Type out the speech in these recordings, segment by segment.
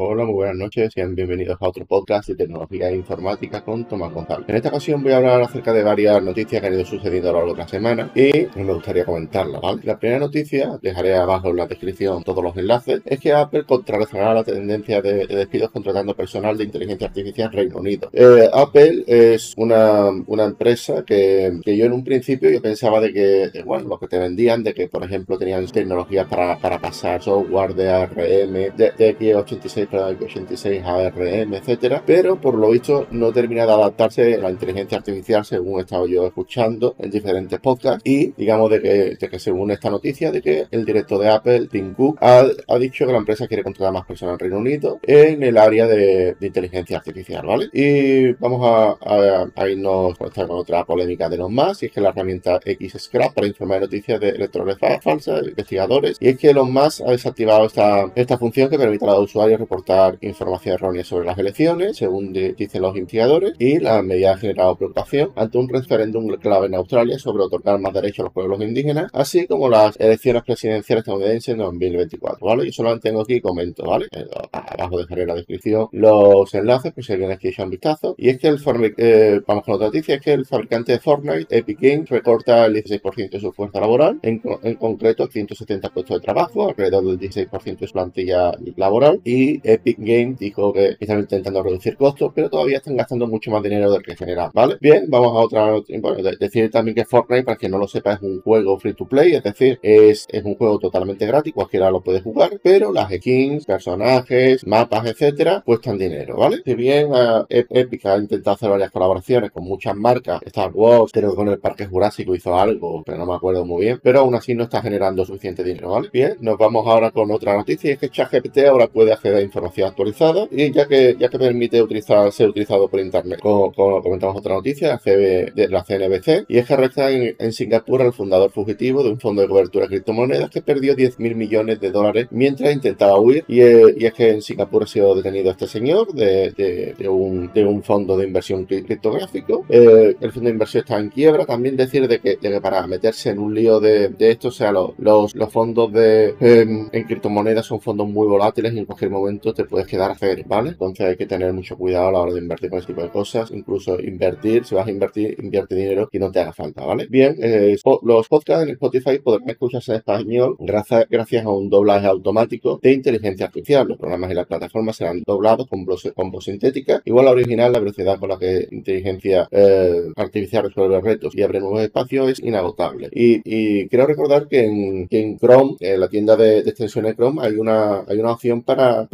Hola, muy buenas noches, sean bienvenidos a otro podcast de tecnología e informática con Tomás González. En esta ocasión voy a hablar acerca de varias noticias que han ido sucediendo a lo largo de la semana y me gustaría comentarlas, ¿vale? La primera noticia, dejaré abajo en la descripción todos los enlaces, es que Apple contrarrestará la tendencia de, despidos contratando personal de inteligencia artificial en Reino Unido. Eh, Apple es una, una empresa que, que, yo en un principio yo pensaba de que, bueno, lo que te vendían, de que por ejemplo tenían tecnologías para, para pasar software de ARM, de, de X86 86 ARM, etcétera, pero por lo visto no termina de adaptarse a la inteligencia artificial según he estado yo escuchando en diferentes podcasts y digamos de que, que según esta noticia de que el director de Apple, Tim Cook, ha, dicho que la empresa quiere contratar más personas en Reino Unido en el área de, inteligencia artificial, ¿vale? Y vamos a, irnos con otra polémica de los más, y es que la herramienta X-Scrap para informar noticias de electrones falsas, investigadores, y es que los más ha desactivado esta, esta función que permite a los usuarios reportar información errónea sobre las elecciones, según dicen los investigadores, y la medida ha generado preocupación ante un referéndum clave en Australia sobre otorgar más derechos a los pueblos indígenas, así como las elecciones presidenciales estadounidenses en 2024, ¿vale? Yo solo tengo aquí y comento, ¿vale? Eh, abajo dejaré en la descripción los enlaces, por si alguien aquí echa un vistazo. Y es que el eh, vamos con otra noticia, es que el fabricante de Fortnite, Epic Games, recorta el 16% de su fuerza laboral, en, en concreto 170 puestos de trabajo, alrededor del 16% de su plantilla laboral, y Epic Games dijo que están intentando reducir costos, pero todavía están gastando mucho más dinero del que generan, ¿vale? Bien, vamos a otra, bueno, decir también que Fortnite, para quien no lo sepa, es un juego free to play, es decir, es, es un juego totalmente gratis, cualquiera lo puede jugar, pero las skins, personajes, mapas, etcétera, cuestan dinero, ¿vale? Si bien uh, Epic ha intentado hacer varias colaboraciones con muchas marcas, Star Wars, creo que con el Parque Jurásico hizo algo, pero no me acuerdo muy bien, pero aún así no está generando suficiente dinero, ¿vale? Bien, nos vamos ahora con otra noticia, y es que ChatGPT ahora puede acceder información actualizada y ya que, ya que permite utilizar, ser utilizado por internet. Como, comentamos otra noticia, de la CNBC, y es que arresta en, Singapur al fundador fugitivo de un fondo de cobertura de criptomonedas que perdió 10 mil millones de dólares mientras intentaba huir. Y, eh, y, es que en Singapur ha sido detenido este señor de, de, un, de un, fondo de inversión criptográfico. Eh, el fondo de inversión está en quiebra. También decir de que, de que para meterse en un lío de, esto, o sea, los, los, fondos de, em, en criptomonedas son fondos muy volátiles y en cualquier momento te puedes quedar a hacer, ¿vale? Entonces hay que tener mucho cuidado a la hora de invertir con ese tipo de cosas. Incluso invertir, si vas a invertir, invierte dinero que no te haga falta, ¿vale? Bien, eh, los podcasts en Spotify podrán escucharse en español gracias, a un doblaje automático de inteligencia artificial. Los programas y las plataformas serán doblados con voz, con voz sintética. Igual la original, la velocidad con la que inteligencia eh, artificial resuelve retos y abre nuevos espacios es inagotable. Y, y quiero recordar que en, Chrome, en la tienda de, de extensiones Chrome, hay una, hay una opción para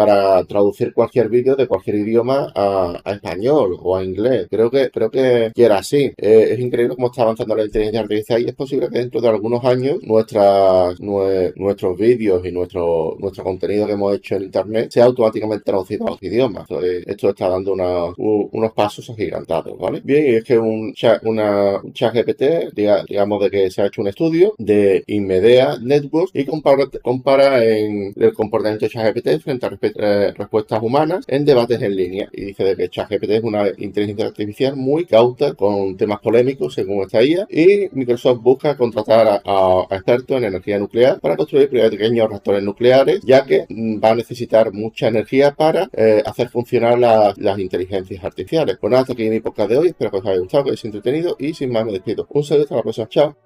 traducir cualquier vídeo de cualquier idioma a, español o a inglés. Creo que, creo que, era así. Eh, es increíble cómo está avanzando la inteligencia artificial y es posible que dentro de algunos años nuestras, nuestros vídeos y nuestro, nuestro contenido que hemos hecho en internet sea automáticamente traducido a otros idiomas. esto está dando unos pasos agigantados, ¿vale? Bien, y es que un chat, una, chat GPT, digamos de que se ha hecho un estudio de Inmedea Networks y compara, compara en el comportamiento de ChatGPT frente a eh, respuestas humanas en debates en línea. Y dice de que ChatGPT es una inteligencia artificial muy cauta con temas polémicos según esta IA. Y Microsoft busca contratar a, expertos en energía nuclear para construir pequeños reactores nucleares, ya que mm, va a necesitar mucha energía para eh, hacer funcionar las inteligencias artificiales. Pues nada, hasta aquí mi podcast de hoy. Espero que os haya gustado, que os haya entretenido y sin más me despido. Un saludo hasta la próxima. Chao.